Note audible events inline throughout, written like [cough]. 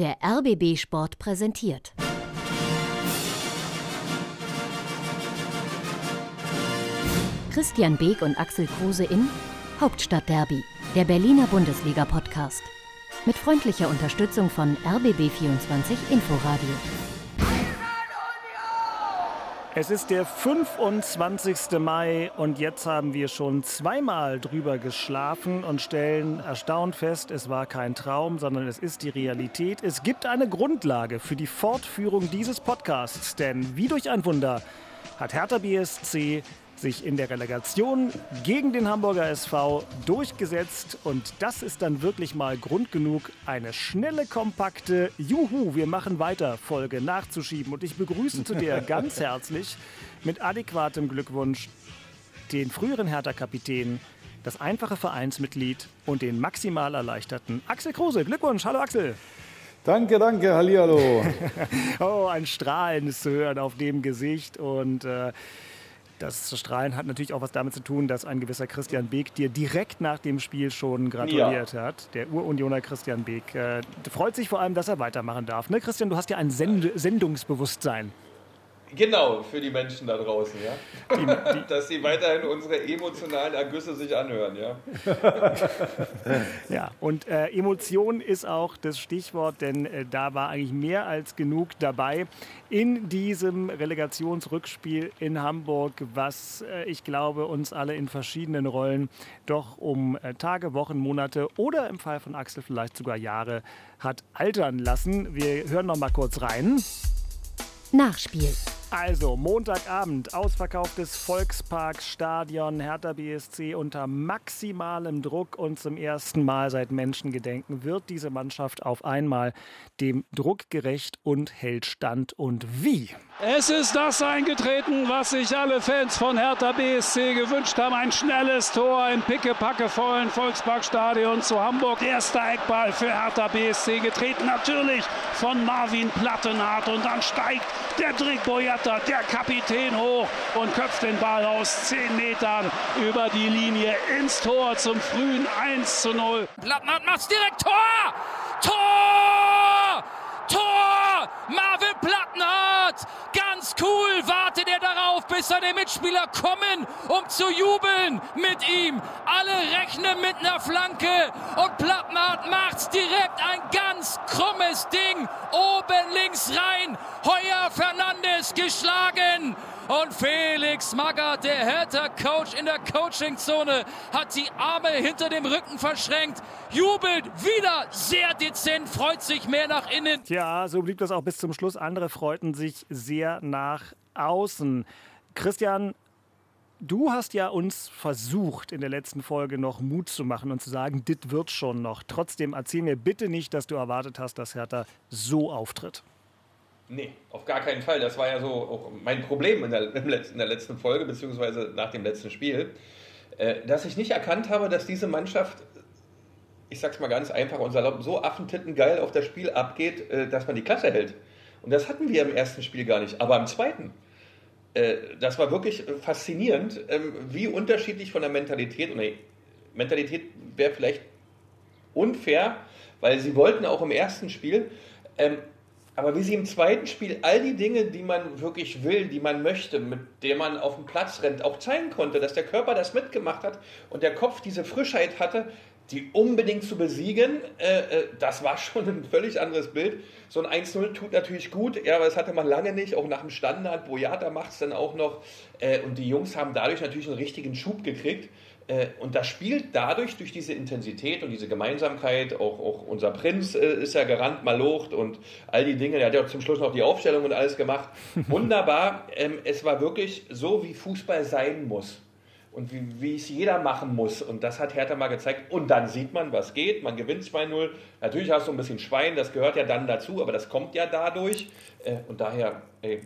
Der RBB Sport präsentiert. Christian Beek und Axel Kruse in Hauptstadtderby, der Berliner Bundesliga-Podcast. Mit freundlicher Unterstützung von RBB24 Inforadio. Es ist der 25. Mai und jetzt haben wir schon zweimal drüber geschlafen und stellen erstaunt fest, es war kein Traum, sondern es ist die Realität. Es gibt eine Grundlage für die Fortführung dieses Podcasts, denn wie durch ein Wunder hat Hertha BSC sich in der Relegation gegen den Hamburger SV durchgesetzt. Und das ist dann wirklich mal Grund genug, eine schnelle, kompakte Juhu, wir machen weiter Folge nachzuschieben. Und ich begrüße zu der [laughs] ganz herzlich mit adäquatem Glückwunsch den früheren Hertha-Kapitän, das einfache Vereinsmitglied und den maximal erleichterten Axel Kruse. Glückwunsch, hallo Axel. Danke, danke, hallihallo. [laughs] oh, ein Strahlen ist zu hören auf dem Gesicht und äh, das Strahlen hat natürlich auch was damit zu tun, dass ein gewisser Christian Beek dir direkt nach dem Spiel schon gratuliert ja. hat. Der Urunioner Christian Beek. Äh, freut sich vor allem, dass er weitermachen darf. Ne, Christian, du hast ja ein Send Sendungsbewusstsein. Genau, für die Menschen da draußen, ja. Die, die Dass sie weiterhin unsere emotionalen Ergüsse sich anhören, ja. [laughs] ja, und äh, Emotion ist auch das Stichwort, denn äh, da war eigentlich mehr als genug dabei in diesem Relegationsrückspiel in Hamburg, was äh, ich glaube, uns alle in verschiedenen Rollen doch um äh, Tage, Wochen, Monate oder im Fall von Axel vielleicht sogar Jahre hat altern lassen. Wir hören noch mal kurz rein. Nachspiel. Also, Montagabend, ausverkauftes Volksparkstadion, Hertha BSC unter maximalem Druck und zum ersten Mal seit Menschengedenken wird diese Mannschaft auf einmal dem Druck gerecht und hält stand. Und wie? Es ist das eingetreten, was sich alle Fans von Hertha BSC gewünscht haben. Ein schnelles Tor im pickepackevollen Volksparkstadion zu Hamburg. Erster Eckball für Hertha BSC getreten, natürlich von Marvin Plattenhardt. Und dann steigt der Drick Boyata, der Kapitän hoch und köpft den Ball aus 10 Metern über die Linie ins Tor zum frühen 1 zu 0. Plattenhardt macht's direkt Tor! Tor! Tor! Marvin Plattenhardt! Cool wartet er darauf, bis seine Mitspieler kommen, um zu jubeln mit ihm. Alle rechnen mit einer Flanke und Plattenhardt macht's direkt ein ganz krummes Ding oben links rein. Heuer Fernandes geschlagen. Und Felix Magath, der Hertha-Coach in der Coachingzone, hat die Arme hinter dem Rücken verschränkt, jubelt wieder sehr dezent, freut sich mehr nach innen. Tja, so blieb das auch bis zum Schluss. Andere freuten sich sehr nach außen. Christian, Du hast ja uns versucht, in der letzten Folge noch Mut zu machen und zu sagen, dit wird schon noch. Trotzdem erzähl mir bitte nicht, dass du erwartet hast, dass Hertha so auftritt. Nee, auf gar keinen Fall. Das war ja so mein Problem in der, in der letzten Folge, beziehungsweise nach dem letzten Spiel, äh, dass ich nicht erkannt habe, dass diese Mannschaft, ich sag's mal ganz einfach und salopp, so affentitten geil auf das Spiel abgeht, äh, dass man die Klasse hält. Und das hatten wir im ersten Spiel gar nicht, aber im zweiten. Äh, das war wirklich faszinierend, ähm, wie unterschiedlich von der Mentalität, und Mentalität wäre vielleicht unfair, weil sie wollten auch im ersten Spiel, ähm, aber wie sie im zweiten Spiel all die Dinge, die man wirklich will, die man möchte, mit denen man auf den Platz rennt, auch zeigen konnte, dass der Körper das mitgemacht hat und der Kopf diese Frischheit hatte, die unbedingt zu besiegen, äh, äh das war schon ein völlig anderes Bild. So ein 1-0 tut natürlich gut, ja, aber das hatte man lange nicht, auch nach dem Standard. Boyata macht es dann auch noch. Äh, und die Jungs haben dadurch natürlich einen richtigen Schub gekriegt. Äh, und das spielt dadurch, durch diese Intensität und diese Gemeinsamkeit, auch, auch unser Prinz äh, ist ja gerannt, malocht und all die Dinge, der hat ja zum Schluss noch die Aufstellung und alles gemacht. [laughs] Wunderbar, ähm, es war wirklich so, wie Fußball sein muss und wie, wie es jeder machen muss. Und das hat Hertha mal gezeigt. Und dann sieht man, was geht. Man gewinnt 2-0. Natürlich hast du ein bisschen Schwein, das gehört ja dann dazu, aber das kommt ja dadurch. Äh, und daher, ey,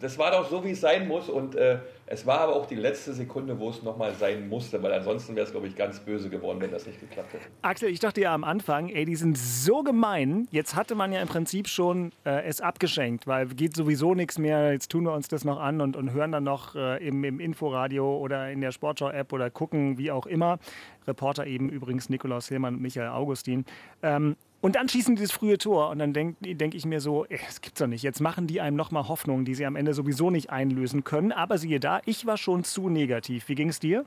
das war doch so, wie es sein muss. Und äh, es war aber auch die letzte Sekunde, wo es nochmal sein musste, weil ansonsten wäre es, glaube ich, ganz böse geworden, wenn das nicht geklappt hätte. Axel, ich dachte ja am Anfang, ey, die sind so gemein. Jetzt hatte man ja im Prinzip schon äh, es abgeschenkt, weil geht sowieso nichts mehr. Jetzt tun wir uns das noch an und, und hören dann noch äh, im, im Inforadio oder in der Sportschau-App oder gucken, wie auch immer. Reporter eben übrigens Nikolaus Hillmann und Michael Augustin. Ähm, Und dann schießen die das frühe Tor und dann denke denk ich mir so, es gibt's doch nicht. Jetzt machen die einem nochmal Hoffnungen, die sie am Ende sowieso nicht einlösen können. Aber siehe da, ich war schon zu negativ. Wie ging es dir?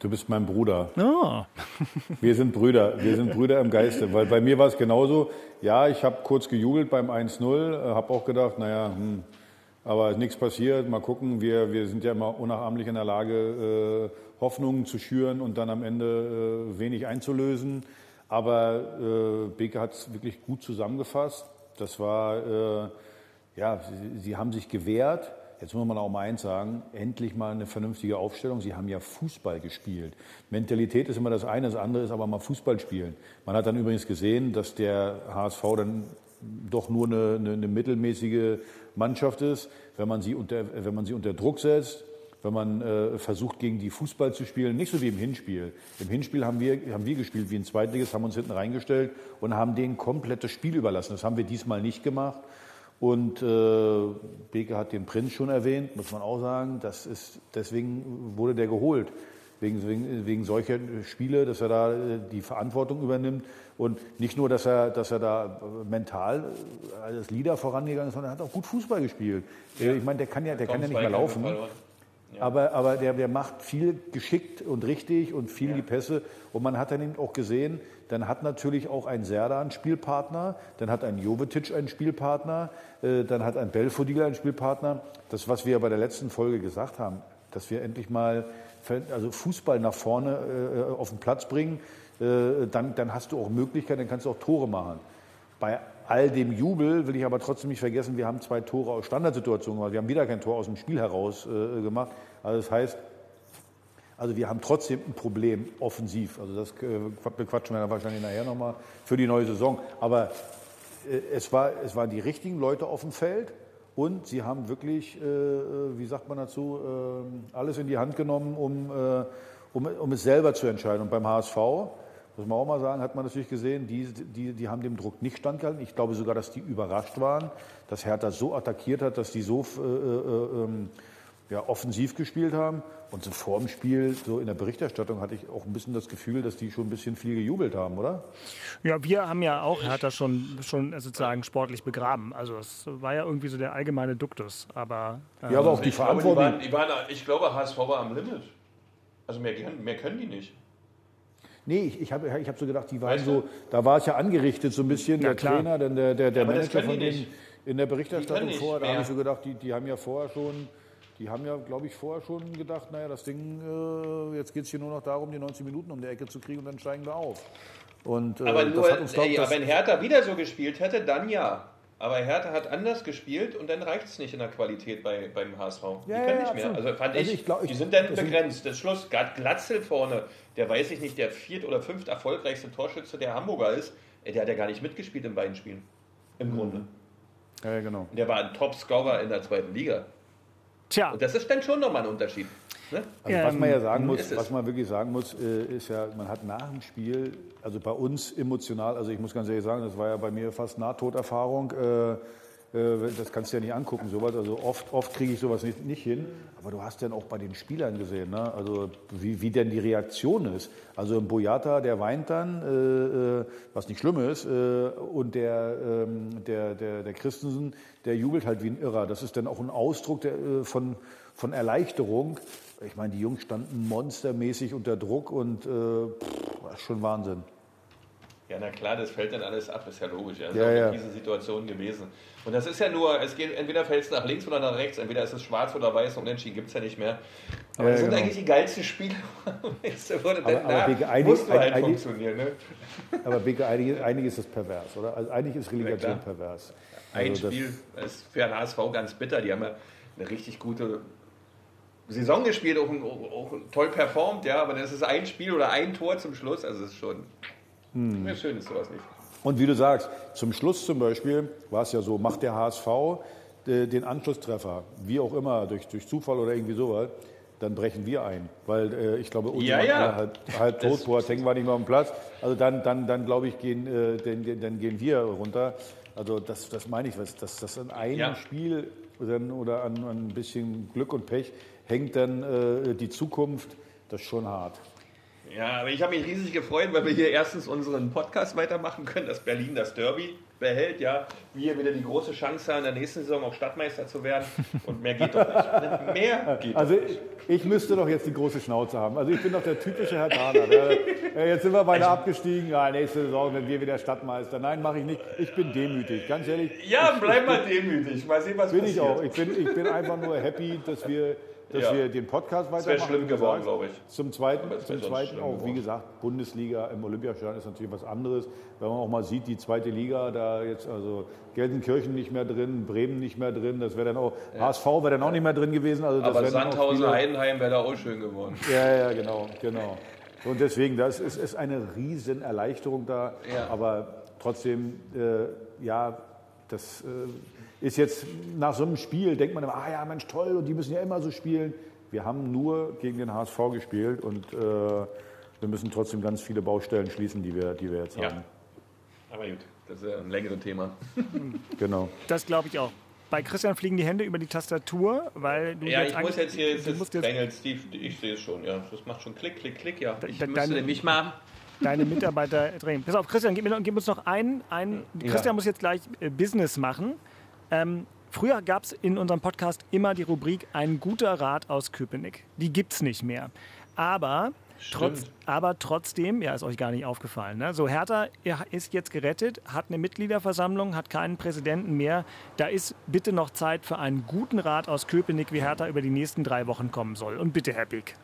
Du bist mein Bruder. Oh. [laughs] Wir sind Brüder. Wir sind Brüder im Geiste. Weil bei mir war es genauso. Ja, ich habe kurz gejubelt beim 1-0, habe auch gedacht, naja, hm, aber ist nichts passiert. Mal gucken. Wir, wir sind ja immer unnachahmlich in der Lage, äh, Hoffnungen zu schüren und dann am Ende äh, wenig einzulösen. Aber äh, Beke hat es wirklich gut zusammengefasst. Das war, äh, ja, sie, sie haben sich gewehrt. Jetzt muss man auch mal eins sagen, endlich mal eine vernünftige Aufstellung. Sie haben ja Fußball gespielt. Mentalität ist immer das eine, das andere ist aber mal Fußball spielen. Man hat dann übrigens gesehen, dass der HSV dann doch nur eine, eine, eine mittelmäßige Mannschaft ist. Wenn man, sie unter, wenn man sie unter Druck setzt, wenn man äh, versucht, gegen die Fußball zu spielen, nicht so wie im Hinspiel. Im Hinspiel haben wir, haben wir gespielt wie ein Zweitliges, haben uns hinten reingestellt und haben denen komplett das Spiel überlassen. Das haben wir diesmal nicht gemacht. Und äh, Beke hat den Prinz schon erwähnt, muss man auch sagen. Das ist, deswegen wurde der geholt. Wegen, wegen, wegen solcher Spiele, dass er da äh, die Verantwortung übernimmt. Und nicht nur, dass er, dass er da mental als Leader vorangegangen ist, sondern er hat auch gut Fußball gespielt. Ja. Ich meine, der kann ja, der kann ja nicht mehr laufen. Ja. Aber, aber der, der macht viel geschickt und richtig und viel ja. die Pässe. Und man hat dann eben auch gesehen, dann hat natürlich auch ein Serda einen Spielpartner, dann hat ein Jovetic einen Spielpartner, äh, dann hat ein Belfodil einen Spielpartner. Das, was wir bei der letzten Folge gesagt haben, dass wir endlich mal also Fußball nach vorne äh, auf den Platz bringen, äh, dann, dann hast du auch Möglichkeiten, dann kannst du auch Tore machen. Bei all dem Jubel will ich aber trotzdem nicht vergessen, wir haben zwei Tore aus Standardsituationen gemacht. Wir haben wieder kein Tor aus dem Spiel heraus äh, gemacht. Also das heißt, also wir haben trotzdem ein Problem offensiv. Also das äh, bequatschen wir dann wahrscheinlich nachher nochmal für die neue Saison. Aber äh, es, war, es waren die richtigen Leute auf dem Feld und sie haben wirklich, äh, äh wie sagt man dazu, äh, alles in die Hand genommen, um, äh, um, um es selber zu entscheiden. Und beim HSV, muss man auch mal sagen, hat man natürlich gesehen, die, die, die haben dem Druck nicht standgehalten. Ich glaube sogar, dass die überrascht waren, dass Hertha so attackiert hat, dass die so ähm, ja, offensiv gespielt haben. Und so vor dem Spiel, so in der Berichterstattung, hatte ich auch ein bisschen das Gefühl, dass die schon ein bisschen viel gejubelt haben, oder? Ja, wir haben ja auch Hertha schon, schon sozusagen sportlich begraben. Also es war ja irgendwie so der allgemeine Duktus. Aber, äh, ja, aber auch die Verantwortung. Glaube, die waren, die waren, ich glaube, HSV war am Limit. Also mehr, mehr können die nicht. Nee, ich, ich habe ich hab so gedacht, die waren weißt du? so, da war es ja angerichtet so ein bisschen, ja, der klar. Trainer, dann der, der, der ja, Manager von denen in der Berichterstattung vor. Da habe ich so gedacht, die, die haben ja vorher schon die haben ja, glaube ich, vorher schon gedacht, naja, das Ding, äh, jetzt geht es hier nur noch darum, die 90 Minuten um die Ecke zu kriegen und dann steigen wir auf. Und, äh, aber nur, uns, glaub, ey, wenn Hertha wieder so gespielt hätte, dann ja. Aber Hertha hat anders gespielt und dann reicht es nicht in der Qualität bei, beim HSV. Die ja, können ja, nicht mehr. Also fand also ich, ich glaub, die sind dann begrenzt. Das Schluss, Glatzel vorne, der weiß ich nicht, der viert oder fünft erfolgreichste Torschütze der Hamburger ist, der hat ja gar nicht mitgespielt in beiden Spielen. Im mhm. Grunde. Ja, genau. Der war ein Top-Scorer in der zweiten Liga. Tja. Und das ist dann schon nochmal ein Unterschied. Ne? Also was man ja sagen muss, was man wirklich sagen muss, äh, ist ja, man hat nach dem Spiel, also bei uns emotional, also ich muss ganz ehrlich sagen, das war ja bei mir fast Nahtoderfahrung. Äh, äh, das kannst du ja nicht angucken, sowas. Also oft, oft kriege ich sowas nicht, nicht hin. Aber du hast dann auch bei den Spielern gesehen, ne? also wie, wie denn die Reaktion ist. Also ein Boyata, der weint dann, äh, äh, was nicht schlimm ist, äh, und der, ähm, der, der, der Christensen, der jubelt halt wie ein Irrer. Das ist dann auch ein Ausdruck der, äh, von, von Erleichterung. Ich meine, die Jungs standen monstermäßig unter Druck und äh, pff, das ist schon Wahnsinn. Ja, na klar, das fällt dann alles ab, ist ja logisch. Das ja, ist auch ja. diese Situation gewesen. Und das ist ja nur, es geht entweder fällt es nach links oder nach rechts, entweder ist es schwarz oder weiß, und Unentschieden gibt es ja nicht mehr. Aber ja, das sind genau. eigentlich die geilsten Spiele. [laughs] aber, aber einig, musst du halt einig, funktionieren. Ne? Aber Beke, eigentlich, eigentlich ist es pervers, oder? Also eigentlich ist Relegation pervers. Also Ein Spiel ist für den HSV ganz bitter. Die haben ja eine richtig gute Saison gespielt, auch, auch toll performt, ja, aber das ist ein Spiel oder ein Tor zum Schluss, also es ist schon hm. Ja, schön ist sowas nicht. Und wie du sagst, zum Schluss zum Beispiel war es ja so, macht der HSV äh, den Anschlusstreffer, wie auch immer, durch, durch Zufall oder irgendwie sowas, dann brechen wir ein. Weil äh, ich glaube, unsere ja, ja. halb, halb tot, Boateng war nicht mehr am Platz. Also dann, dann, dann glaube ich, gehen, äh, dann, dann gehen wir runter. Also das, das meine ich, dass das an einem ja. Spiel dann, oder an, an, ein bisschen Glück und Pech hängt dann äh, die Zukunft, das ist schon hart. Ja, aber ich habe mich riesig gefreut, weil wir hier erstens unseren Podcast weitermachen können, dass Berlin das Derby behält, ja, wir wieder die große Chance haben, in der nächsten Saison auch Stadtmeister zu werden. Und mehr geht doch nicht. Mehr [laughs] geht Also ich, ich müsste doch jetzt die große Schnauze haben. Also ich bin doch der typische Herr Dahler. Ja, [laughs] jetzt sind wir beinahe abgestiegen. Ja, nächste Saison sind wir wieder Stadtmeister. Nein, mache ich nicht. Ich bin demütig, ganz ehrlich. Ja, bleib mal demütig. Mal sehen, was Bin passiert. ich auch. Ich bin, ich bin einfach nur happy, dass wir, dass Ja. wir den Podcast Das wäre weitermachen. schlimm wie geworden, glaube ich. Zum Zweiten, zum Zweiten auch, wie geworden. gesagt, Bundesliga im Olympiastadion ist natürlich was anderes. Wenn man auch mal sieht, die zweite Liga, da jetzt also Gelsenkirchen nicht mehr drin, Bremen nicht mehr drin, das wäre dann auch, HSV wäre dann auch nicht mehr drin gewesen. Also das Aber Sandhausen, Heidenheim wäre da auch schön geworden. ja, ja, genau, genau. Und deswegen, das ist, ist eine riesen Erleichterung da. Ja. Aber trotzdem, äh, ja, das äh, ist jetzt nach so einem Spiel, denkt man immer, ah ja, Mensch, toll, und die müssen ja immer so spielen. Wir haben nur gegen den HSV gespielt und äh, wir müssen trotzdem ganz viele Baustellen schließen, die wir, die wir jetzt Ja. haben. Aber gut, das ist ja ein längeres Thema. [laughs] Genau. Das glaube ich auch. Bei Christian fliegen die Hände über die Tastatur, weil du Ja, jetzt ich muss jetzt hier, jetzt jetzt Drängelt Steve, ich sehe es schon, ja. Das macht schon Klick, Klick, Klick, ja. Ich de- müsste nämlich mal deine Mitarbeiter drehen. Pass auf, Christian, gib, mir gib uns noch einen. einen Christian muss jetzt gleich äh, Business machen. Ähm, früher gab es in unserem Podcast immer die Rubrik Ein guter Rat aus Köpenick. Die gibt es nicht mehr. Aber, trotz, aber trotzdem, ja, ist euch gar nicht aufgefallen. Ne? So, Hertha ist jetzt gerettet, hat eine Mitgliederversammlung, hat keinen Präsidenten mehr. Da ist bitte noch Zeit für einen guten Rat aus Köpenick, wie Hertha über die nächsten drei Wochen kommen soll. Und bitte, Herr Big.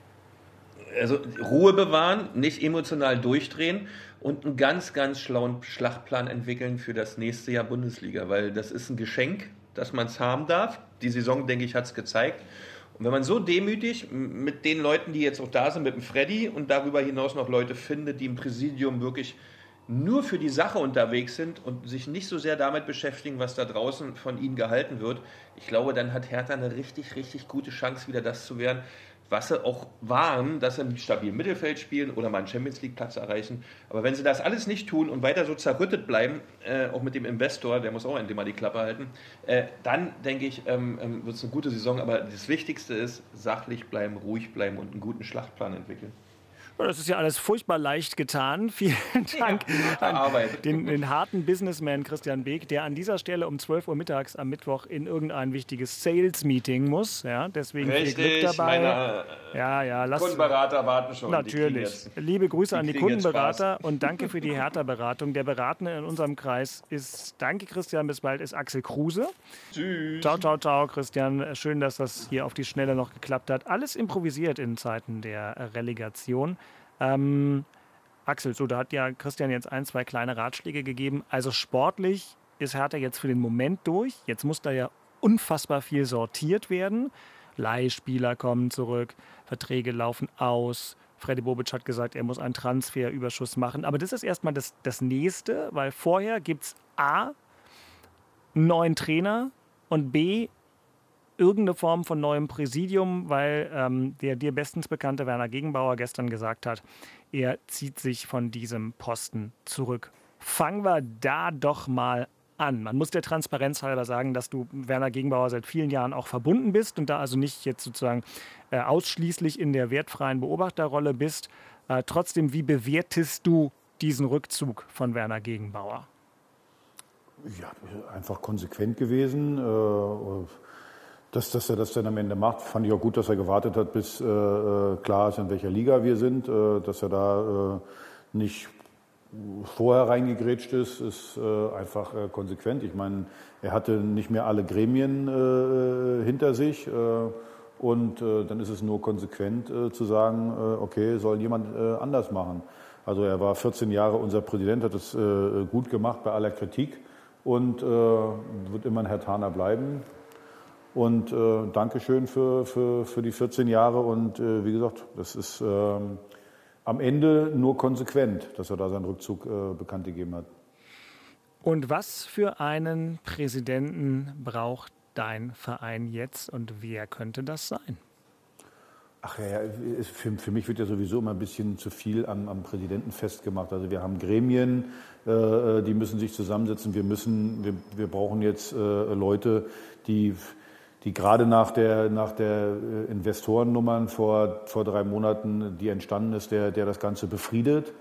Also Ruhe bewahren, nicht emotional durchdrehen und einen ganz, ganz schlauen Schlachtplan entwickeln für das nächste Jahr Bundesliga, weil das ist ein Geschenk, dass man es haben darf. Die Saison, denke ich, hat es gezeigt. Und wenn man so demütig mit den Leuten, die jetzt auch da sind, mit dem Freddy und darüber hinaus noch Leute findet, die im Präsidium wirklich nur für die Sache unterwegs sind und sich nicht so sehr damit beschäftigen, was da draußen von ihnen gehalten wird, ich glaube, dann hat Hertha eine richtig, richtig gute Chance, wieder das zu werden, was sie auch waren, dass sie im stabilen Mittelfeld spielen oder mal einen Champions League Platz erreichen. Aber wenn sie das alles nicht tun und weiter so zerrüttet bleiben, äh, auch mit dem Investor, der muss auch endlich mal die Klappe halten, äh, dann denke ich, ähm, ähm, wird es eine gute Saison. Aber das Wichtigste ist, sachlich bleiben, ruhig bleiben und einen guten Schlachtplan entwickeln. Ja, Das ist ja alles furchtbar leicht getan. [laughs] Vielen Dank harte an den, den harten Businessman Christian Beek, der an dieser Stelle um 12 Uhr mittags am Mittwoch in irgendein wichtiges Sales-Meeting muss. Ja, deswegen viel Glück dabei. meine ja, ja, lass, Kundenberater warten schon. Natürlich. jetzt- Liebe Grüße an die Kundenberater und [laughs] danke für die Hertha-Beratung. Der Beratende in unserem Kreis ist, danke Christian, bis bald, ist Axel Kruse. Tschüss. Ciao, ciao, ciao, Christian. Schön, dass das hier auf die Schnelle noch geklappt hat. Alles improvisiert in Zeiten der Relegation. Ähm, Axel, so, da hat ja Christian jetzt ein, zwei kleine Ratschläge gegeben. Also sportlich ist Hertha jetzt für den Moment durch. Jetzt muss da ja unfassbar viel sortiert werden. Leihspieler kommen zurück, Verträge laufen aus. Freddy Bobic hat gesagt, er muss einen Transferüberschuss machen. Aber das ist erstmal das, das Nächste, weil vorher gibt es A, einen neuen Trainer und B, irgendeine Form von neuem Präsidium, weil ähm, der dir bestens bekannte Werner Gegenbauer gestern gesagt hat, er zieht sich von diesem Posten zurück. Fangen wir da doch mal an. Man muss der Transparenz halber sagen, dass du Werner Gegenbauer seit vielen Jahren auch verbunden bist und da also nicht jetzt sozusagen äh, ausschließlich in der wertfreien Beobachterrolle bist. Äh, trotzdem, wie bewertest du diesen Rückzug von Werner Gegenbauer? Ja, einfach konsequent gewesen. Äh, Dass, dass er das dann am Ende macht, fand ich auch gut, dass er gewartet hat, bis äh, äh, klar ist, in welcher Liga wir sind. Äh, dass er da äh, nicht vorher reingegrätscht ist, ist äh, einfach äh, konsequent. Ich meine, er hatte nicht mehr alle Gremien äh, hinter sich. Äh, und äh, dann ist es nur konsequent äh, zu sagen, äh, okay, soll jemand äh, anders machen. Also er war 14 Jahre unser Präsident, hat es äh, gut gemacht bei aller Kritik und äh, wird immer ein Herr Taner bleiben. Und äh, Dankeschön für, für, für die 14 Jahre. Und äh, wie gesagt, das ist ähm, am Ende nur konsequent, dass er da seinen Rückzug äh, bekannt gegeben hat. Und was für einen Präsidenten braucht dein Verein jetzt und wer könnte das sein? Ach ja, für, für mich wird ja sowieso immer ein bisschen zu viel am, am Präsidenten festgemacht. Also wir haben Gremien, äh, die müssen sich zusammensetzen. Wir müssen, wir, wir brauchen jetzt äh, Leute, die die gerade nach der, nach der äh, Investorennummern vor, vor drei Monaten, die entstanden ist, der, der das Ganze befriedet.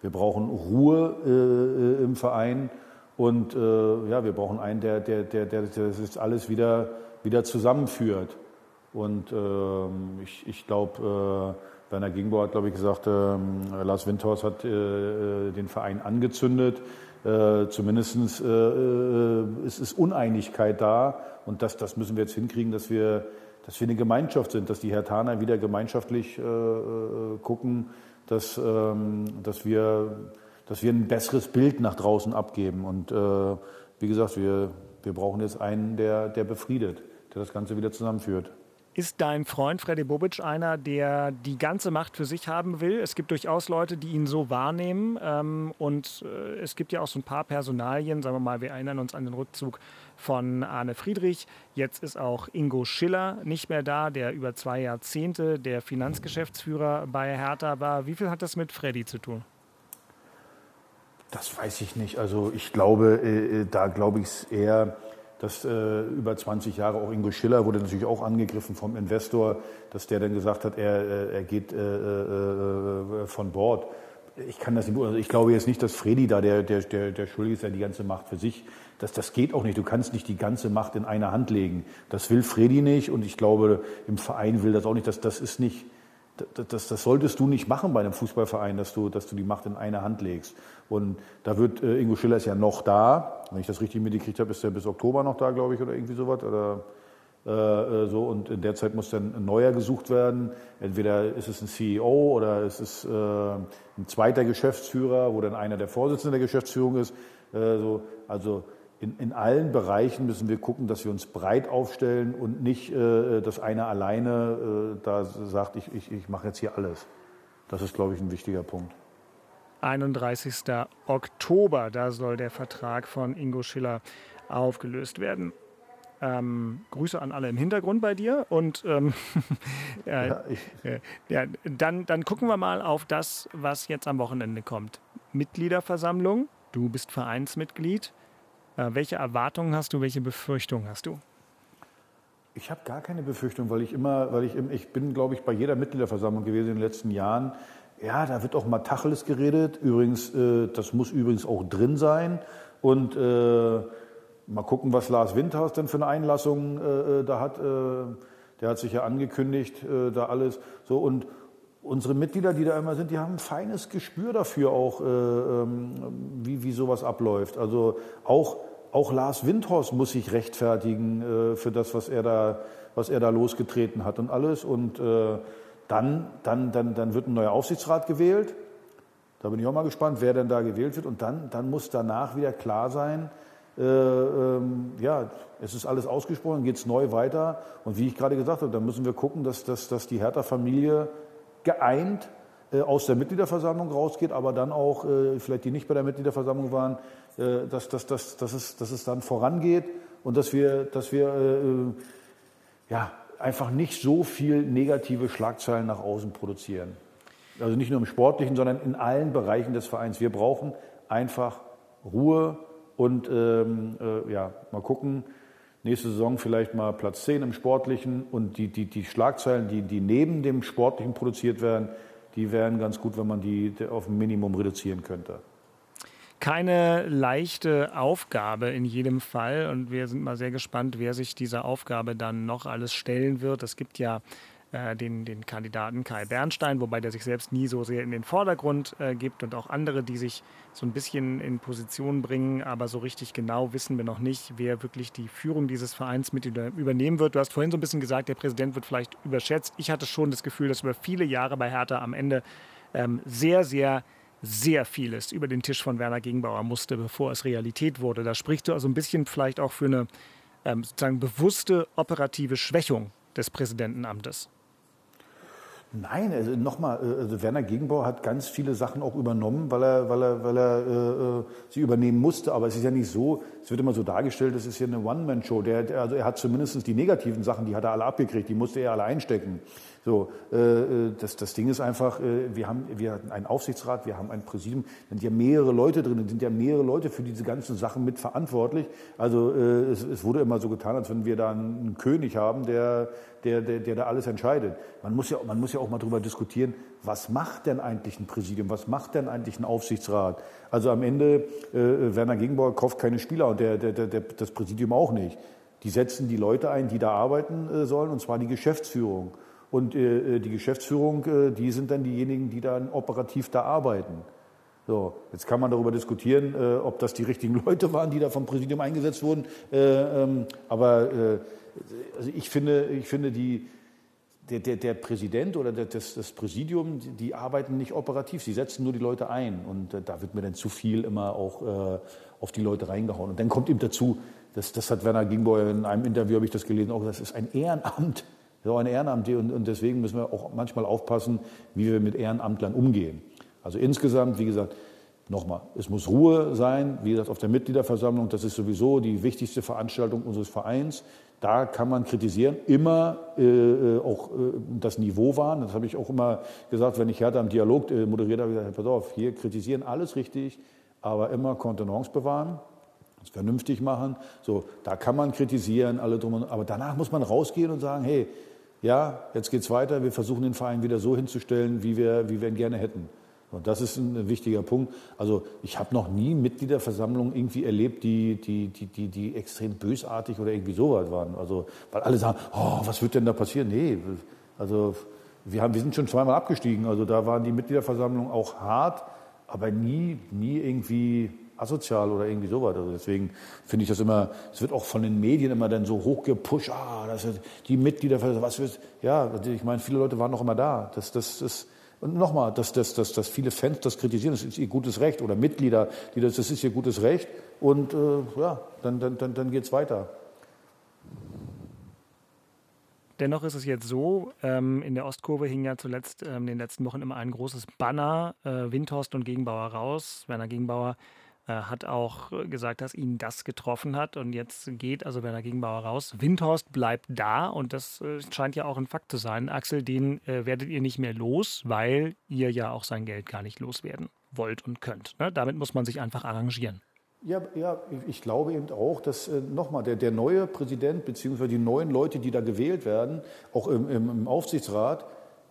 Wir brauchen Ruhe äh, im Verein und äh, ja, wir brauchen einen, der, der, der, der, der das alles wieder, wieder zusammenführt. Und äh, ich, ich glaube, äh, Werner Gingbauer hat, glaube ich, gesagt, äh, Lars Windhorst hat äh, den Verein angezündet. Äh, zumindest äh, äh, es ist Uneinigkeit da und das, das müssen wir jetzt hinkriegen, dass wir, dass wir eine Gemeinschaft sind, dass die Hertaner wieder gemeinschaftlich äh, äh, gucken, dass, ähm, dass, wir, dass wir ein besseres Bild nach draußen abgeben. Und äh, wie gesagt, wir, wir brauchen jetzt einen, der, der befriedet, der das Ganze wieder zusammenführt. Ist dein Freund Freddy Bobic einer, der die ganze Macht für sich haben will? Es gibt durchaus Leute, die ihn so wahrnehmen. Ähm, und äh, es gibt ja auch so ein paar Personalien. Sagen wir mal, wir erinnern uns an den Rückzug von Arne Friedrich. Jetzt ist auch Ingo Schiller nicht mehr da, der über zwei Jahrzehnte der Finanzgeschäftsführer bei Hertha war. Wie viel hat das mit Freddy zu tun? Das weiß ich nicht. Also ich glaube, äh, äh da glaube ich es eher dass äh, über 20 Jahre auch Ingo Schiller wurde natürlich auch angegriffen vom Investor, dass der dann gesagt hat, er, äh, er geht äh, äh, von Bord. Ich kann das nicht, also ich glaube jetzt nicht, dass Fredi da der, der, der, der Schuldige ist, der die ganze Macht für sich. Das, das geht auch nicht. Du kannst nicht die ganze Macht in einer Hand legen. Das will Fredi nicht und ich glaube, im Verein will das auch nicht. Das, das ist nicht, das, das, das, solltest du nicht machen bei einem Fußballverein, dass du, dass du die Macht in eine Hand legst. Und da wird äh, Ingo Schiller ist ja noch da. Wenn ich das richtig mitgekriegt habe, ist er bis Oktober noch da, glaube ich, oder irgendwie sowas. Oder äh, äh, so. Und in der Zeit muss dann ein neuer gesucht werden. Entweder ist es ein CEO oder ist es äh, ein zweiter Geschäftsführer, wo dann einer der Vorsitzende der Geschäftsführung ist. Äh, so. Also in, in allen Bereichen müssen wir gucken, dass wir uns breit aufstellen und nicht, äh, dass einer alleine äh, da sagt, ich, ich, ich mache jetzt hier alles. Das ist, glaube ich, ein wichtiger Punkt. 31. Oktober, da soll der Vertrag von Ingo Schiller aufgelöst werden. Ähm, Grüße an alle im Hintergrund bei dir und ähm, [laughs] äh, ja, äh, ja, dann, dann gucken wir mal auf das, was jetzt am Wochenende kommt. Mitgliederversammlung, du bist Vereinsmitglied. Äh, welche Erwartungen hast du, welche Befürchtungen hast du? Ich habe gar keine Befürchtung, weil ich immer, weil ich, ich bin, glaube ich, bei jeder Mitgliederversammlung gewesen in den letzten Jahren. Ja, da wird auch mal Tacheles geredet. Übrigens, äh, das muss übrigens auch drin sein. Und äh, mal gucken, was Lars Windhaus denn für eine Einlassung äh, äh da hat. Der hat sich ja angekündigt, da alles. So und unsere Mitglieder, die da immer sind, die haben ein feines Gespür dafür auch, äh, ähm, wie, wie sowas abläuft. Also auch, auch Lars Windhorst muss sich rechtfertigen äh, für das, was er da, was er da losgetreten hat und alles. Und äh, dann, dann, dann, dann wird ein neuer Aufsichtsrat gewählt. Da bin ich auch mal gespannt, wer denn da gewählt wird. Und dann, dann muss danach wieder klar sein, äh, ähm, ja, es ist alles ausgesprochen, geht es neu weiter. Und wie ich gerade gesagt habe, dann müssen wir gucken, dass, dass, dass die Hertha-Familie geeint äh, aus der Mitgliederversammlung rausgeht, aber dann auch, äh, vielleicht die nicht bei der Mitgliederversammlung waren, äh, dass, dass, dass, dass, es, dass es dann vorangeht und dass wir, dass wir ja, einfach nicht so viel negative Schlagzeilen nach außen produzieren. Also nicht nur im Sportlichen, sondern in allen Bereichen des Vereins. Wir brauchen einfach Ruhe und ähm, äh, ja, mal gucken, nächste Saison vielleicht mal Platz 10 im Sportlichen und die, die, die Schlagzeilen, die, die neben dem Sportlichen produziert werden, die wären ganz gut, wenn man die auf ein Minimum reduzieren könnte. Keine leichte Aufgabe in jedem Fall und wir sind mal sehr gespannt, wer sich dieser Aufgabe dann noch alles stellen wird. Es gibt ja äh, den, den Kandidaten Kai Bernstein, wobei der sich selbst nie so sehr in den Vordergrund äh, gibt und auch andere, die sich so ein bisschen in Position bringen, aber so richtig genau wissen wir noch nicht, wer wirklich die Führung dieses Vereins mit übernehmen wird. Du hast vorhin so ein bisschen gesagt, der Präsident wird vielleicht überschätzt. Ich hatte schon das Gefühl, dass über viele Jahre bei Hertha am Ende ähm, sehr, sehr sehr vieles über den Tisch von Werner Gegenbauer musste, bevor es Realität wurde. Da sprichst du also ein bisschen vielleicht auch für eine ähm, sozusagen bewusste operative Schwächung des Präsidentenamtes. Nein, also nochmal, äh, also Werner Gegenbauer hat ganz viele Sachen auch übernommen, weil er, weil er, weil er äh, äh, sie übernehmen musste. Aber es ist ja nicht so, es wird immer so dargestellt, das ist ja eine One-Man-Show. Der, also er hat zumindest die negativen Sachen, die hat er alle abgekriegt, die musste er alle einstecken. So, äh, äh, das, das Ding ist einfach, äh, wir haben wir hatten einen Aufsichtsrat, wir haben ein Präsidium, sind ja mehrere Leute drin, sind ja mehrere Leute für diese ganzen Sachen mitverantwortlich. Also äh, es, es wurde immer so getan, als wenn wir da einen, König haben, der, der, der, der da alles entscheidet. Man muss, ja, man muss ja auch mal darüber diskutieren, was macht denn eigentlich ein Präsidium, was macht denn eigentlich ein Aufsichtsrat? Also am Ende, äh, Werner Gegenbauer kauft keine Spieler und der, der, der, der, das Präsidium auch nicht. Die setzen die Leute ein, die da arbeiten äh, sollen, und zwar die Geschäftsführung. Und äh, äh, die Geschäftsführung, äh, die sind dann diejenigen, die dann operativ da arbeiten. So, jetzt kann man darüber diskutieren, äh, ob das die richtigen [laughs] Leute waren, die da vom Präsidium eingesetzt wurden. Äh, ähm, aber äh, also ich finde, ich finde die, der, der, der Präsident oder das, das Präsidium, die, die, arbeiten nicht operativ, sie setzen nur die Leute ein. Und da wird mir dann zu viel immer auch auf die Leute reingehauen. Und dann kommt eben dazu, das, das hat Werner Gingbauer in einem Interview, habe ich das gelesen, auch das ist ein Ehrenamt so ein Ehrenamt und, und deswegen müssen wir auch manchmal aufpassen, wie wir mit Ehrenamtlern umgehen. Also insgesamt, wie gesagt, nochmal, es muss Ruhe sein, wie gesagt, auf der Mitgliederversammlung, das ist sowieso die wichtigste Veranstaltung unseres Vereins. Da kann man kritisieren, immer äh, äh auch äh, das Niveau wahren. Das habe ich auch immer gesagt, wenn ich Hertha im Dialog äh, moderiert habe, gesagt, pass auf, hier kritisieren alles richtig, aber immer Kontenance bewahren es vernünftig machen. So, da kann man kritisieren, alle drum und, aber danach muss man rausgehen und sagen, hey, ja, jetzt geht's weiter, wir versuchen den Verein wieder so hinzustellen, wie wir, wie wir ihn gerne hätten. Und das ist ein wichtiger Punkt. Also ich habe noch nie Mitgliederversammlungen irgendwie erlebt, die, die, die, die, die extrem bösartig oder irgendwie sowas waren. Also, weil alle sagen, oh, was wird denn da passieren? Nee, also wir, haben, wir sind schon zweimal abgestiegen. Also da waren die Mitgliederversammlungen auch hart, aber nie, nie irgendwie asozial oder irgendwie sowas. Also deswegen finde ich das immer, es wird auch von den Medien immer dann so hochgepusht, ah, das ist die Mitglieder, was wird, ja, ich meine, viele Leute waren noch immer da. Das, das, das, und nochmal, dass, dass, dass, dass viele Fans das kritisieren, das ist ihr gutes Recht oder Mitglieder, die das, das ist ihr gutes Recht und äh, ja, dann, dann, dann, dann geht es weiter. Dennoch ist es jetzt so, ähm, in der Ostkurve hing ja zuletzt ähm, in den letzten Wochen immer ein großes Banner, äh, Windhorst und Gegenbauer raus. Werner Gegenbauer hat auch gesagt, dass ihn das getroffen hat. Und jetzt geht also Werner Gegenbauer raus. Windhorst bleibt da und das äh, scheint ja auch ein Fakt zu sein. Axel, den äh, werdet ihr nicht mehr los, weil ihr ja auch sein Geld gar nicht loswerden wollt und könnt. Ne? Damit muss man sich einfach arrangieren. Ja, ja, ich glaube eben auch, dass äh, nochmal der, der neue Präsident bzw. die neuen Leute, die da gewählt werden, auch im, im Aufsichtsrat,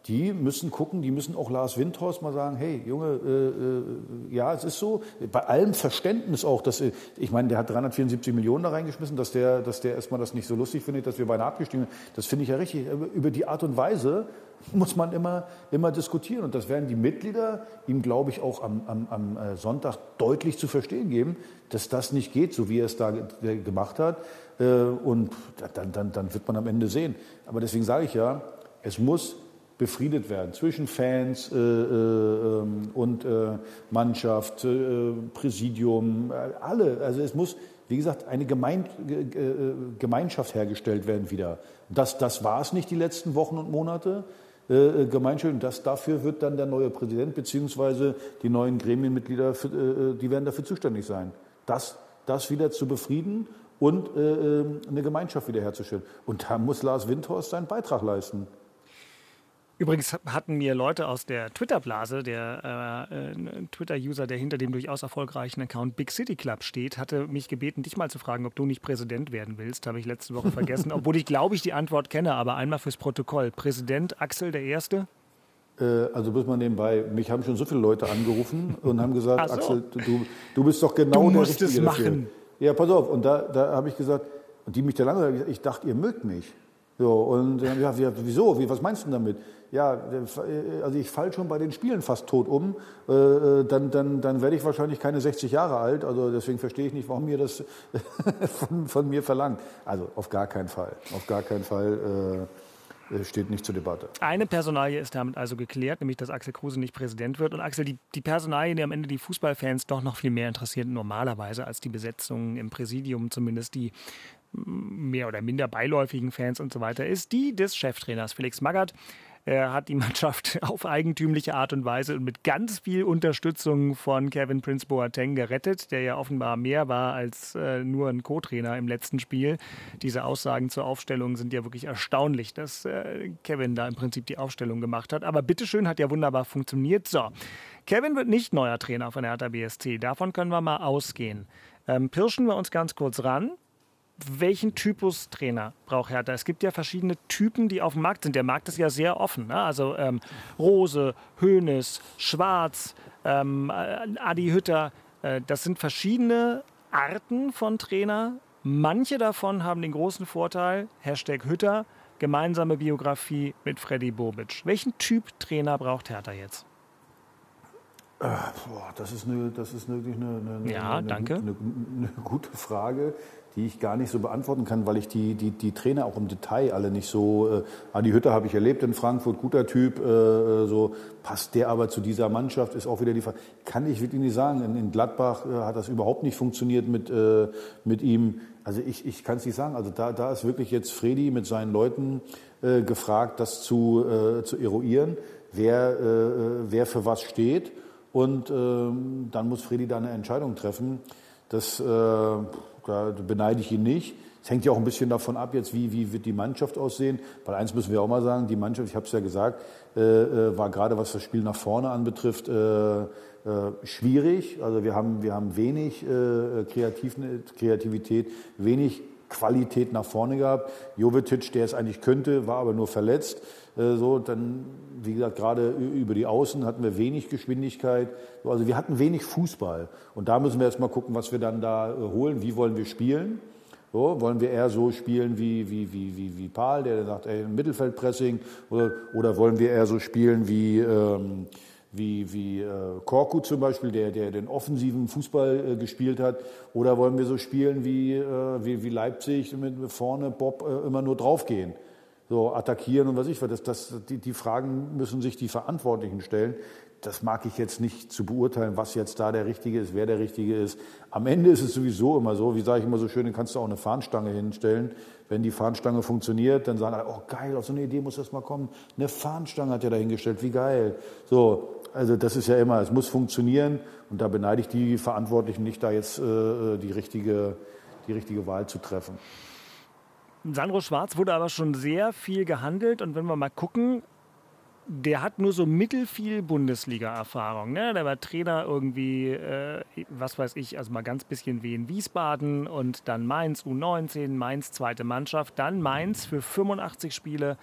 die müssen gucken, die müssen auch Lars Windhorst mal sagen, hey Junge, äh, äh, ja, es ist so, bei allem Verständnis auch, dass, äh, ich meine, der hat 374 Millionen da reingeschmissen, dass der, dass der erstmal das nicht so lustig findet, dass wir beinahe abgestiegen sind, das finde ich ja richtig. Über die Art und Weise muss man immer, immer diskutieren und das werden die Mitglieder ihm, glaube ich, auch am, am, am äh, Sonntag deutlich zu verstehen geben, dass das nicht geht, so wie er es da gemacht hat äh, und dann, dann, dann wird man am Ende sehen. Aber deswegen sage ich ja, es muss befriedet werden zwischen Fans äh, äh, ähm, und äh, Mannschaft, äh, Präsidium, äh, alle. Also es muss, wie gesagt, eine Gemein äh, Gemeinschaft hergestellt werden wieder. Das, das war es nicht die letzten Wochen und Monate. Gemeinschaft. Und das, dafür wird dann der neue Präsident bzw. die neuen Gremienmitglieder, für, die werden dafür zuständig sein. Das, das wieder zu befrieden und eine Gemeinschaft wiederherzustellen. Und da muss Lars Windhorst seinen Beitrag leisten. Übrigens hatten mir Leute aus der Twitter-Blase, der äh, äh, Twitter-User, der hinter dem durchaus erfolgreichen Account Big City Club steht, hatte mich gebeten, dich mal zu fragen, ob du nicht Präsident werden willst. Habe ich letzte Woche vergessen, [laughs] obwohl ich glaube ich die Antwort kenne, aber einmal fürs Protokoll. Präsident Axel der Erste? Äh, also muss man nebenbei, mich haben schon so viele Leute angerufen und haben gesagt, so. Axel, du, du bist doch genau du der musst Richtige es machen. Dafür. Ja, pass auf. Und da, da habe ich gesagt, und die mich da lange, ich dachte, ihr mögt mich. So, und dann haben gesagt, wieso? Wie, was meinst du damit? Ja, äh, also ich falle schon bei den Spielen fast tot um. Äh, äh, dann, dann, dann werde ich wahrscheinlich keine 60 Jahre alt. Also deswegen verstehe ich nicht, warum ihr das [laughs] von, von mir verlangt. Also auf gar keinen Fall. Auf gar keinen Fall steht nicht zur Debatte. Eine Personalie ist damit also geklärt, nämlich dass Axel Kruse nicht Präsident wird. Und Axel, die, die Personalie, die am Ende die Fußballfans doch noch viel mehr interessiert, normalerweise als die Besetzung im Präsidium, zumindest die mehr oder minder beiläufigen Fans und so weiter, ist die des Cheftrainers Felix Magath. Er hat die [laughs] Mannschaft auf eigentümliche Art und Weise und mit ganz viel Unterstützung von Kevin Prince Boateng gerettet, der ja offenbar mehr war als äh, nur ein Co-Trainer im letzten Spiel. Diese Aussagen zur Aufstellung sind ja wirklich erstaunlich, dass äh, Kevin da im Prinzip die Aufstellung gemacht hat. Aber bitteschön, hat ja wunderbar funktioniert. So, Kevin wird nicht neuer Trainer von Hertha BSC. Davon können wir mal ausgehen. Ähm, pirschen wir uns ganz kurz ran welchen Typus Trainer braucht Hertha? Es gibt ja verschiedene Typen, die auf dem Markt sind. Der Markt ist ja sehr offen. Ne? Also ähm, Rose, Hoeneß, Schwarz, ähm, äh, Adi Hütter. Äh, das sind verschiedene Arten von Trainer. Manche davon haben den großen Vorteil, Hashtag Hütter, gemeinsame Biografie mit Freddy Bobic. Welchen Typ Trainer braucht Hertha jetzt? Äh, boah, das ist, eine, das ist wirklich eine, eine, ja, eine, eine, eine gute Frage die ich gar nicht so beantworten kann, weil ich die, die, die Trainer auch im Detail alle nicht so. Äh, Adi Hütter habe ich erlebt in Frankfurt, guter Typ, äh, äh, so passt der aber zu dieser Mannschaft, ist auch wieder die Frage. Kann ich wirklich nicht sagen. In, in Gladbach äh, hat das überhaupt nicht funktioniert mit, äh, mit ihm. Also ich, ich kann es nicht sagen. Also da, da ist wirklich jetzt Fredi mit seinen Leuten äh, gefragt, das zu, äh, zu eruieren, wer, äh, wer für was steht. Und äh, dann muss Fredi da eine Entscheidung treffen. Das äh, da beneide ich ihn nicht. Es hängt ja auch ein bisschen davon ab, jetzt wie, wie wird die Mannschaft aussehen. Weil eins müssen wir auch mal sagen, die Mannschaft, ich habe es ja gesagt, äh, äh, war gerade was das Spiel nach vorne anbetrifft, äh, äh, schwierig. Also wir haben, wir haben wenig äh, Kreativ Kreativität, wenig Qualität nach vorne gehabt. Jovetic, der es eigentlich könnte, war aber nur verletzt. Äh, so, dann, wie gesagt, gerade über die Außen hatten wir wenig Geschwindigkeit. Also wir hatten wenig Fußball. Und da müssen wir erst mal gucken, was wir dann da äh, holen. Wie wollen wir spielen? So, wollen wir eher so spielen wie, wie, wie, wie, wie Paul, der sagt, ey, Mittelfeldpressing? Oder, oder wollen wir eher so spielen wie, ähm, wie, wie äh, Korku zum Beispiel, der, der den offensiven Fußball äh, gespielt hat? Oder wollen wir so spielen wie, äh, wie, wie Leipzig mit vorne Bob äh, immer nur draufgehen? so attackieren und was ich was. Das, das, die, die Fragen müssen sich die Verantwortlichen stellen. Das mag ich jetzt nicht zu beurteilen, was jetzt da der Richtige ist, wer der Richtige ist. Am Ende ist es sowieso immer so, wie sage ich immer so schön, dann kannst du auch eine Fahnenstange hinstellen. Wenn die Fahnenstange funktioniert, dann sagen alle, oh geil, auf so eine Idee muss das mal kommen. Eine Fahnenstange hat er da hingestellt, wie geil. So, also das ist ja immer, es muss funktionieren und da beneide ich die Verantwortlichen nicht, da jetzt äh, die, richtige, die richtige Wahl zu treffen. Sandro Schwarz wurde aber schon sehr viel gehandelt und wenn wir mal gucken, der hat nur so mittelfiel Bundesliga-Erfahrung. Ne? Der war Trainer irgendwie, äh, was weiß ich, also mal ganz bisschen wie in Wiesbaden und dann Mainz U19, Mainz zweite Mannschaft, dann Mainz für 85 Spiele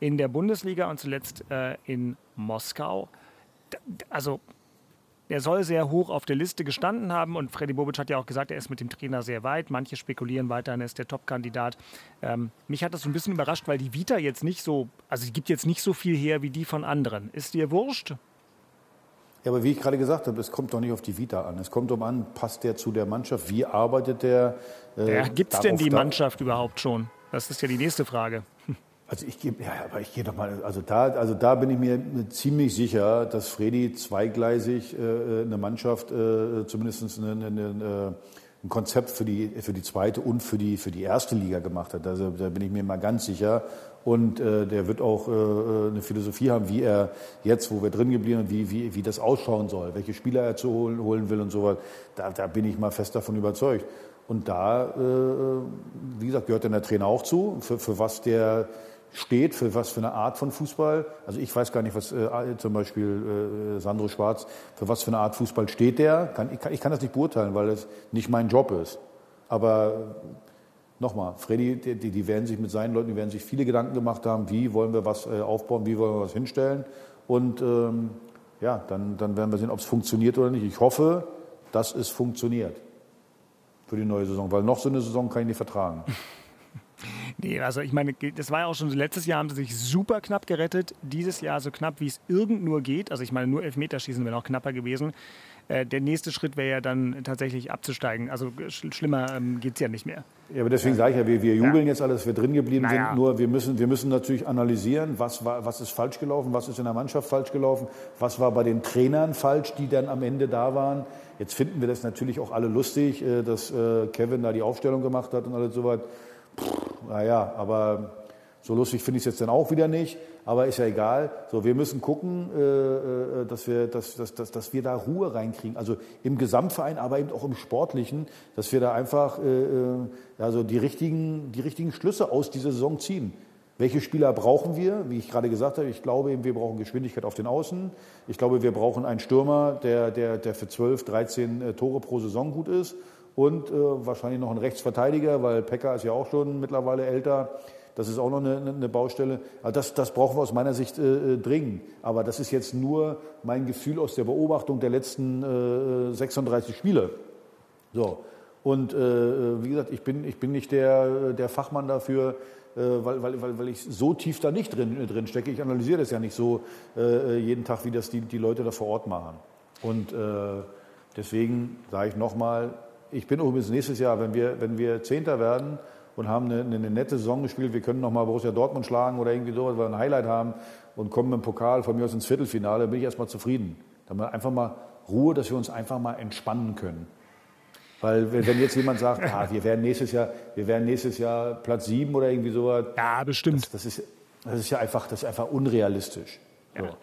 in der Bundesliga und zuletzt äh, in Moskau. Also er soll sehr hoch auf der Liste gestanden haben und Freddy Bobic hat ja auch gesagt, er ist mit dem Trainer sehr weit. Manche spekulieren weiterhin, er ist der Top-Kandidat. Ähm, mich hat das so ein bisschen überrascht, weil die Vita jetzt nicht so, also sie gibt jetzt nicht so viel her wie die von anderen. Ist dir wurscht? Ja, aber wie ich gerade gesagt habe, es kommt doch nicht auf die Vita an. Es kommt um an, passt der zu der Mannschaft? Wie arbeitet der? Äh, ja, Gibt es denn die Mannschaft überhaupt schon? Das ist ja die nächste Frage. Also ich gehe, ja, aber ich gehe doch mal, also da, also da bin ich mir ziemlich sicher, dass Fredi zweigleisig äh, eine Mannschaft, äh, zumindest eine, eine, eine, ein Konzept für die, für die zweite und für die, für die erste Liga gemacht hat. Also da bin ich mir mal ganz sicher. Und äh, der wird auch äh, eine Philosophie haben, wie er jetzt, wo wir drin geblieben sind, wie, wie, wie das ausschauen soll, welche Spieler er zu holen, holen will und so was. Da, da bin ich mal fest davon überzeugt. Und da, äh, wie gesagt, gehört dann der Trainer auch zu, für, für was der steht, für was für eine Art von Fußball. Also ich weiß gar nicht, was äh, zum Beispiel äh, Sandro Schwarz, für was für eine Art Fußball steht der. Kann, ich, kann, ich kann das nicht beurteilen, weil das nicht mein Job ist. Aber nochmal, Freddy, die, die werden sich mit seinen Leuten, die werden sich viele Gedanken gemacht haben, wie wollen wir was äh, aufbauen, wie wollen wir was hinstellen. Und ähm, ja, dann, dann werden wir sehen, ob es funktioniert oder nicht. Ich hoffe, dass es funktioniert für die neue Saison, weil noch so eine Saison kann ich nicht vertragen. [laughs] Nee, also ich meine, das war ja auch schon so, letztes Jahr haben sie sich super knapp gerettet, dieses Jahr so knapp, wie es irgend nur geht. Also ich meine, nur Elfmeterschießen wäre noch knapper gewesen. Äh, der nächste Schritt wäre ja dann tatsächlich abzusteigen. Also sch schlimmer ähm, geht es ja nicht mehr. Ja, aber deswegen sage ich ja, wir, wir jubeln ja. jetzt alles, wir drin geblieben naja. sind. Nur wir müssen, wir müssen natürlich analysieren, was, war, was ist falsch gelaufen, was ist in der Mannschaft falsch gelaufen, was war bei den Trainern falsch, die dann am Ende da waren. Jetzt finden wir das natürlich auch alle lustig, äh, dass äh, Kevin da die Aufstellung gemacht hat und alles so weit. Naja, aber So lustig finde ich es jetzt dann auch wieder nicht, aber ist ja egal. So, wir müssen gucken, äh, äh, dass, wir, dass, dass, dass, dass wir da Ruhe reinkriegen. Also im Gesamtverein, aber eben auch im Sportlichen, dass wir da einfach äh, also die, richtigen, die richtigen Schlüsse aus dieser Saison ziehen. Welche Spieler brauchen wir? Wie ich gerade gesagt habe, ich glaube eben, wir brauchen Geschwindigkeit auf den Außen. Ich glaube, wir brauchen einen Stürmer, der, der, der für 12, 13 äh, Tore pro Saison gut ist. Und äh, wahrscheinlich noch einen Rechtsverteidiger, weil Pekka ist ja auch schon mittlerweile älter. Das ist auch noch eine, eine Baustelle. Also das, das brauchen wir aus meiner Sicht äh, äh, dringend. Aber das ist jetzt nur mein Gefühl aus der Beobachtung der letzten äh, 36 Spiele. So. Und äh, wie gesagt, ich bin, ich bin nicht der, der Fachmann dafür, äh, weil, weil, weil, weil ich so tief da nicht drin, drin stecke. Ich analysiere das ja nicht so äh, jeden Tag, wie das die, die Leute da vor Ort machen. Und äh, deswegen sage ich nochmal, ich bin übrigens nächstes Jahr, wenn wir, wenn wir Zehnter werden und haben eine, eine nette Saison gespielt, wir können nochmal Borussia Dortmund schlagen oder irgendwie so, weil wir ein Highlight haben und kommen im Pokal von mir aus ins Viertelfinale, bin ich erstmal zufrieden. Dann haben wir einfach mal Ruhe, dass wir uns einfach mal entspannen können. Weil wenn jetzt jemand sagt, ah, wir werden nächstes Jahr, wir werden nächstes Jahr Platz sieben oder irgendwie sowas. Ja, bestimmt. Das, das, ist, das ist ja einfach, das ist einfach unrealistisch. So. Ja.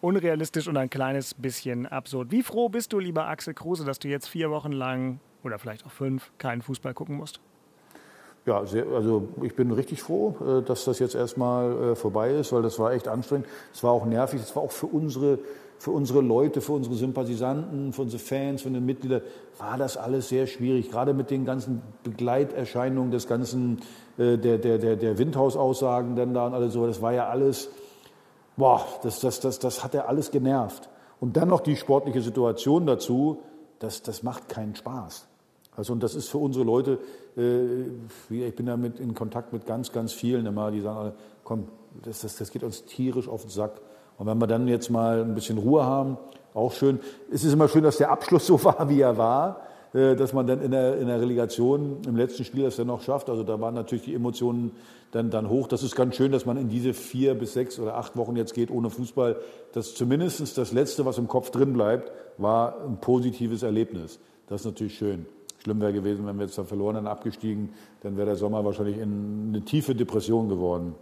Unrealistisch und ein kleines bisschen absurd. Wie froh bist du, lieber Axel Kruse, dass du jetzt vier Wochen lang oder vielleicht auch fünf keinen Fußball gucken musst? Ja, sehr, also ich bin richtig froh, äh, dass das jetzt erstmal äh, vorbei ist, weil das war echt anstrengend. Es war auch nervig, es war auch für unsere für unsere Leute, für unsere Sympathisanten, für unsere Fans, für die Mitglieder, war das alles sehr schwierig. Gerade mit den ganzen Begleiterscheinungen des ganzen, äh, der, der, der, der Windhausaussagen dann da und alles so. Das war ja alles, boah, das, das, das, das hat ja alles genervt. Und dann noch die sportliche Situation dazu, das, das macht keinen Spaß. Also, und das ist für unsere Leute, äh, ich bin damit in Kontakt mit ganz, ganz vielen immer, die sagen, komm, das, das, das geht uns tierisch auf den Sack. Und wenn wir dann jetzt mal ein bisschen Ruhe haben, auch schön. Es ist immer schön, dass der Abschluss so [laughs] war, wie er war, dass man dann in der, in der Relegation im letzten Spiel das dann noch schafft. Also da waren natürlich die Emotionen dann, dann hoch. Das ist ganz schön, dass man in diese vier bis sechs oder acht Wochen jetzt geht ohne Fußball. Das zumindest das Letzte, was im Kopf drin bleibt, war ein positives Erlebnis. Das ist natürlich schön. Schlimm wäre gewesen, wenn wir jetzt da verloren und abgestiegen, dann wäre der Sommer wahrscheinlich in eine tiefe Depression geworden.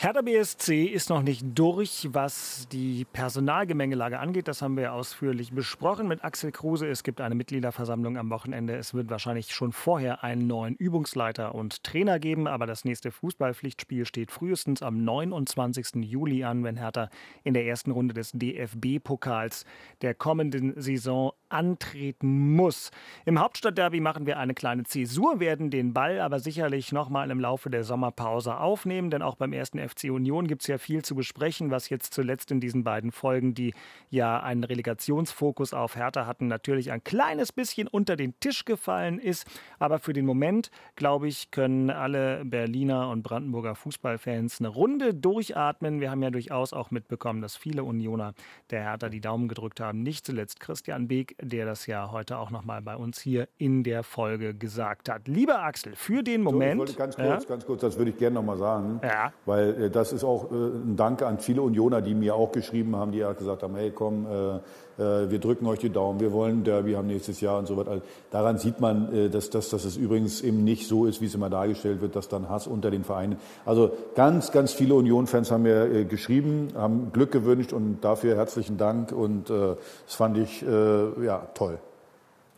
Hertha BSC ist noch nicht durch, was die Personalgemengelage angeht. Das haben wir ausführlich besprochen mit Axel Kruse. Es gibt eine Mitgliederversammlung am Wochenende. Es wird wahrscheinlich schon vorher einen neuen Übungsleiter und Trainer geben. Aber das nächste Fußballpflichtspiel steht frühestens am 29. Juli an, wenn Hertha in der ersten Runde des DFB-Pokals der kommenden Saison antreten muss. Im Hauptstadtderby machen wir eine kleine Zäsur, werden den Ball aber sicherlich noch mal im Laufe der Sommerpause aufnehmen, denn auch beim ersten FC Union gibt es ja viel zu besprechen, was jetzt zuletzt in diesen beiden Folgen, die ja einen Relegationsfokus auf Hertha hatten, natürlich ein kleines bisschen unter den Tisch gefallen ist. Aber für den Moment, glaube ich, können alle Berliner und Brandenburger Fußballfans eine Runde durchatmen. Wir haben ja durchaus auch mitbekommen, dass viele Unioner der Hertha die Daumen gedrückt haben. Nicht zuletzt Christian Beek, der das ja heute auch nochmal bei uns hier in der Folge gesagt hat. Lieber Axel, für den Moment. So, ganz kurz, ja? ganz kurz, das würde ich gerne nochmal sagen. Ja. Weil äh, das ist auch äh, ein Dank an viele Unioner, die mir auch geschrieben haben, die ja gesagt haben, hey komm, äh, wir drücken euch die Daumen, wir wollen Derby haben nächstes Jahr und so weiter. Also daran sieht man, dass, dass, dass es übrigens eben nicht so ist, wie es immer dargestellt wird, dass dann Hass unter den Vereinen. Also ganz, ganz viele Union-Fans haben mir geschrieben, haben Glück gewünscht und dafür herzlichen Dank und das fand ich ja toll.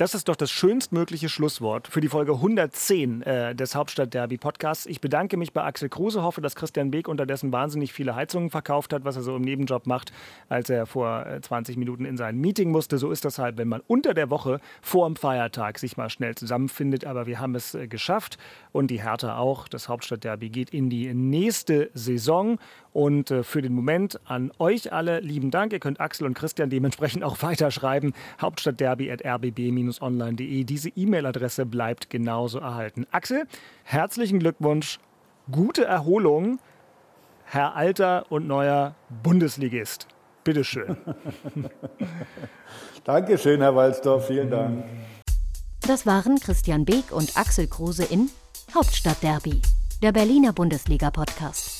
Das ist doch das schönstmögliche Schlusswort für die Folge 110 äh, des Hauptstadt-Derby Podcasts. Ich bedanke mich bei Axel Kruse, hoffe, dass Christian Beek unterdessen wahnsinnig viele Heizungen verkauft hat, was er so im Nebenjob macht, als er vor 20 äh, Minuten in sein Meeting musste. So ist das halt, wenn man unter der Woche vor dem Feiertag sich mal schnell zusammenfindet. Aber wir haben es äh, geschafft und die Hertha auch. Das Hauptstadt-Derby geht in die nächste Saison. Und äh, für den Moment an euch alle lieben Dank. Ihr könnt Axel und Christian dementsprechend [laughs] auch weiterschreiben. Hauptstadtderby.rbb-online.de. Diese E-Mail-Adresse bleibt genauso erhalten. Axel, herzlichen Glückwunsch, gute Erholung, Herr alter und neuer Bundesligist. Bitteschön. [laughs] Dankeschön, Herr Walzdorf. Vielen Dank. Das waren Christian Beek und Axel Kruse in Hauptstadtderby, der Berliner Bundesliga-Podcast.